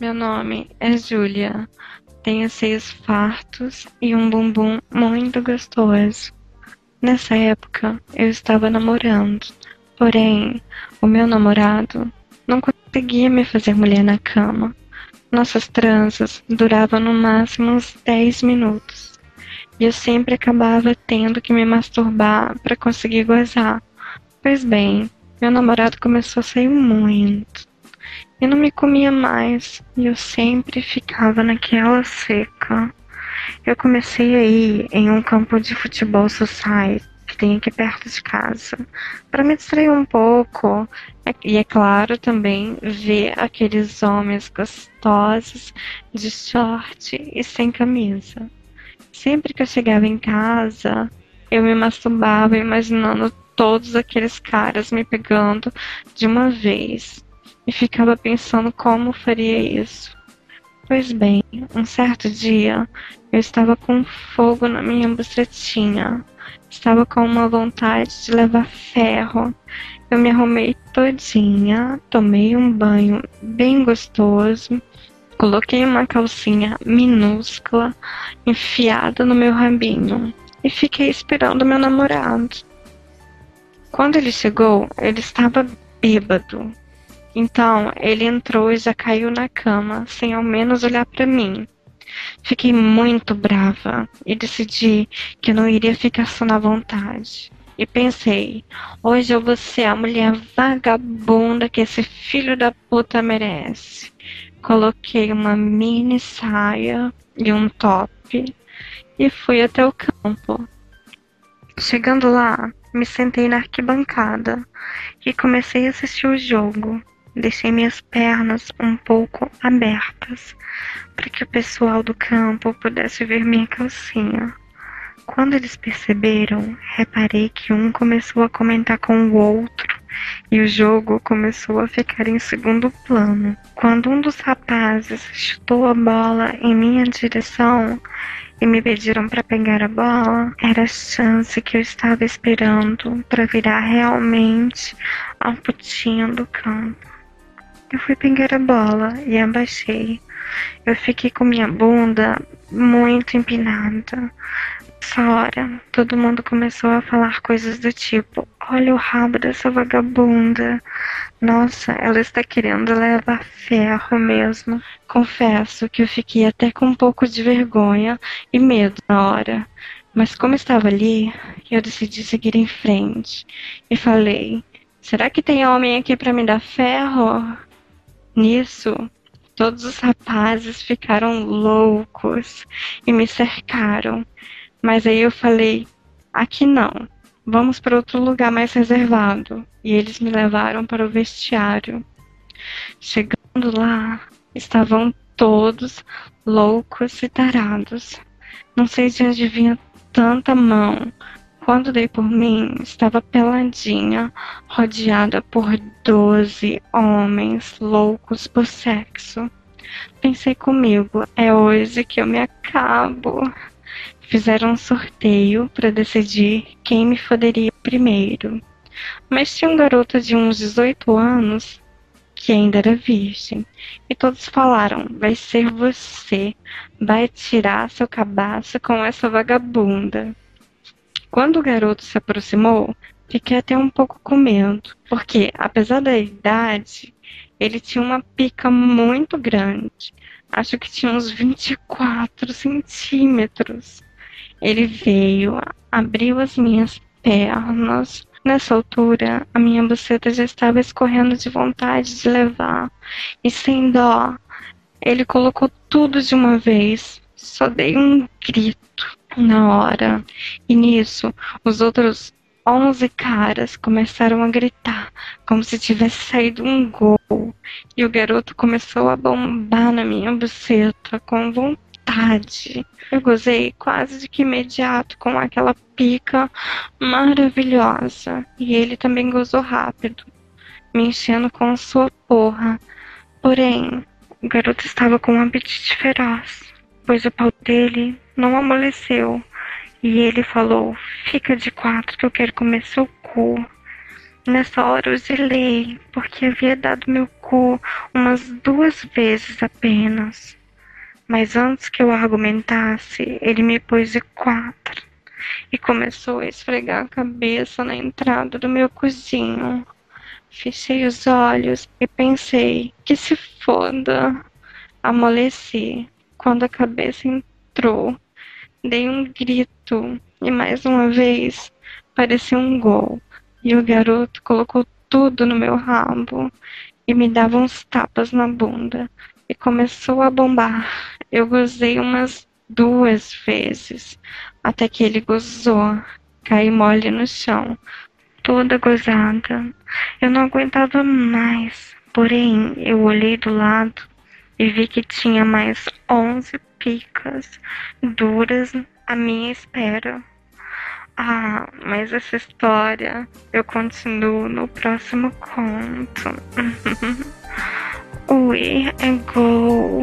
Meu nome é Júlia. Tenho seios fartos e um bumbum muito gostoso. Nessa época, eu estava namorando. Porém, o meu namorado não conseguia me fazer mulher na cama. Nossas transas duravam no máximo uns 10 minutos. E eu sempre acabava tendo que me masturbar para conseguir gozar. Pois bem, meu namorado começou a sair muito. E não me comia mais. E eu sempre ficava naquela seca. Eu comecei a ir em um campo de futebol society que tem aqui perto de casa, para me distrair um pouco. E é claro também ver aqueles homens gostosos de short e sem camisa. Sempre que eu chegava em casa, eu me masturbava imaginando todos aqueles caras me pegando de uma vez e ficava pensando como faria isso. Pois bem, um certo dia eu estava com fogo na minha bucetinha. Estava com uma vontade de levar ferro. Eu me arrumei todinha, tomei um banho bem gostoso, coloquei uma calcinha minúscula enfiada no meu rabinho e fiquei esperando meu namorado. Quando ele chegou, ele estava bêbado. Então ele entrou e já caiu na cama, sem ao menos olhar para mim. Fiquei muito brava e decidi que não iria ficar só na vontade. E pensei, hoje eu vou ser a mulher vagabunda que esse filho da puta merece. Coloquei uma mini saia e um top e fui até o campo. Chegando lá, me sentei na arquibancada e comecei a assistir o jogo. Deixei minhas pernas um pouco abertas para que o pessoal do campo pudesse ver minha calcinha. Quando eles perceberam, reparei que um começou a comentar com o outro e o jogo começou a ficar em segundo plano. Quando um dos rapazes chutou a bola em minha direção e me pediram para pegar a bola, era a chance que eu estava esperando para virar realmente a putinha do campo. Eu fui pegar a bola e abaixei. Eu fiquei com minha bunda muito empinada. Nessa hora, todo mundo começou a falar coisas do tipo: Olha o rabo dessa vagabunda. Nossa, ela está querendo levar ferro mesmo. Confesso que eu fiquei até com um pouco de vergonha e medo na hora. Mas como estava ali, eu decidi seguir em frente e falei: Será que tem homem aqui para me dar ferro? Nisso, todos os rapazes ficaram loucos e me cercaram. Mas aí eu falei: aqui não, vamos para outro lugar mais reservado. E eles me levaram para o vestiário. Chegando lá, estavam todos loucos e tarados. Não sei de onde vinha tanta mão, quando dei por mim, estava peladinha, rodeada por doze homens loucos por sexo. Pensei comigo, é hoje que eu me acabo. Fizeram um sorteio para decidir quem me foderia primeiro. Mas tinha um garoto de uns 18 anos que ainda era virgem. E todos falaram: vai ser você, vai tirar seu cabaço com essa vagabunda. Quando o garoto se aproximou, fiquei até um pouco com medo, porque, apesar da idade, ele tinha uma pica muito grande. Acho que tinha uns 24 centímetros. Ele veio, abriu as minhas pernas. Nessa altura, a minha buceta já estava escorrendo de vontade de levar. E sem dó, ele colocou tudo de uma vez. Só dei um grito na hora. E nisso, os outros onze caras começaram a gritar, como se tivesse saído um gol. E o garoto começou a bombar na minha buceta com vontade. Eu gozei quase de que imediato com aquela pica maravilhosa. E ele também gozou rápido, me enchendo com sua porra. Porém, o garoto estava com um apetite feroz, pois o pau dele não amoleceu. E ele falou: Fica de quatro que eu quero comer seu cu. Nessa hora eu zelei, porque havia dado meu cu umas duas vezes apenas. Mas antes que eu argumentasse, ele me pôs de quatro e começou a esfregar a cabeça na entrada do meu cozinho. Fechei os olhos e pensei que se foda. Amoleci. Quando a cabeça entrou, dei um grito e mais uma vez parecia um gol. E o garoto colocou tudo no meu rabo e me dava uns tapas na bunda. E começou a bombar. Eu gozei umas duas vezes, até que ele gozou. Caí mole no chão, toda gozada. Eu não aguentava mais. Porém, eu olhei do lado e vi que tinha mais onze picas duras à minha espera. Ah, mas essa história eu continuo no próximo conto. We é gol.